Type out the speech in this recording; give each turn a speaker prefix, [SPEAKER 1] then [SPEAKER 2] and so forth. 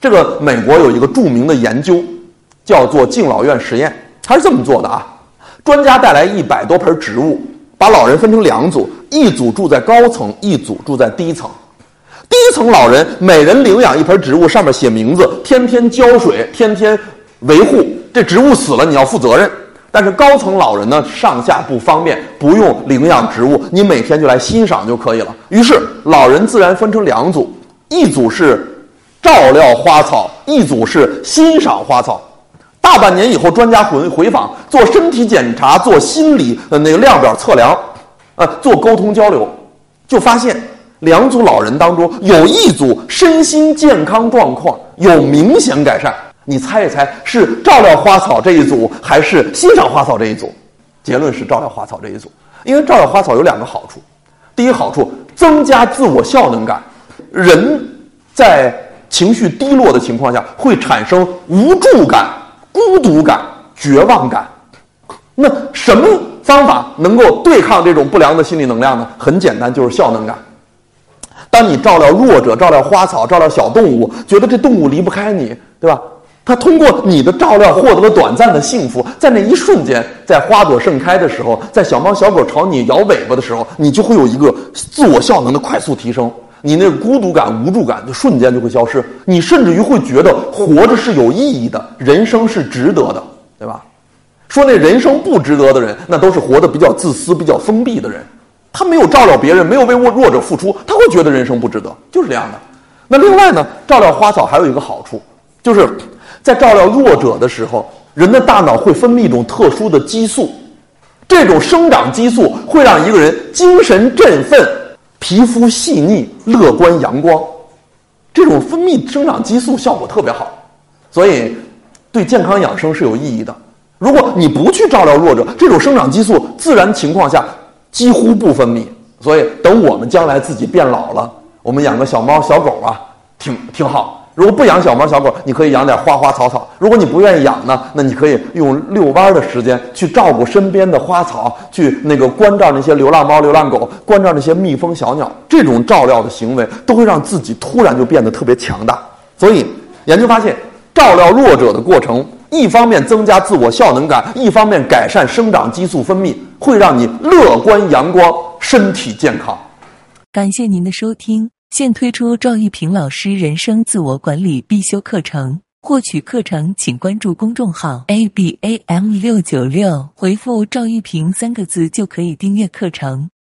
[SPEAKER 1] 这个美国有一个著名的研究，叫做敬老院实验，它是这么做的啊。专家带来一百多盆植物，把老人分成两组，一组住在高层，一组住在低层。低层老人每人领养一盆植物，上面写名字，天天浇水，天天维护。这植物死了，你要负责任。但是高层老人呢，上下不方便，不用领养植物，你每天就来欣赏就可以了。于是老人自然分成两组，一组是照料花草，一组是欣赏花草。大半年以后，专家回回访，做身体检查，做心理的那个量表测量，呃，做沟通交流，就发现两组老人当中有一组身心健康状况有明显改善。你猜一猜，是照料花草这一组，还是欣赏花草这一组？结论是照料花草这一组，因为照料花草有两个好处。第一好处，增加自我效能感。人在情绪低落的情况下，会产生无助感、孤独感、绝望感。那什么方法能够对抗这种不良的心理能量呢？很简单，就是效能感。当你照料弱者、照料花草、照料小动物，觉得这动物离不开你，对吧？他通过你的照料获得了短暂的幸福，在那一瞬间，在花朵盛开的时候，在小猫小狗朝你摇尾巴的时候，你就会有一个自我效能的快速提升，你那孤独感、无助感就瞬间就会消失，你甚至于会觉得活着是有意义的，人生是值得的，对吧？说那人生不值得的人，那都是活得比较自私、比较封闭的人，他没有照料别人，没有为弱弱者付出，他会觉得人生不值得，就是这样的。那另外呢，照料花草还有一个好处，就是。在照料弱者的时候，人的大脑会分泌一种特殊的激素，这种生长激素会让一个人精神振奋、皮肤细腻、乐观阳光。这种分泌生长激素效果特别好，所以对健康养生是有意义的。如果你不去照料弱者，这种生长激素自然情况下几乎不分泌。所以等我们将来自己变老了，我们养个小猫小狗啊，挺挺好。如果不养小猫小狗，你可以养点花花草草。如果你不愿意养呢，那你可以用遛弯的时间去照顾身边的花草，去那个关照那些流浪猫、流浪狗，关照那些蜜蜂、小鸟。这种照料的行为都会让自己突然就变得特别强大。所以研究发现，照料弱者的过程，一方面增加自我效能感，一方面改善生长激素分泌，会让你乐观阳光，身体健康。
[SPEAKER 2] 感谢您的收听。现推出赵玉平老师人生自我管理必修课程，获取课程请关注公众号 a b a m 六九六，回复赵玉平三个字就可以订阅课程。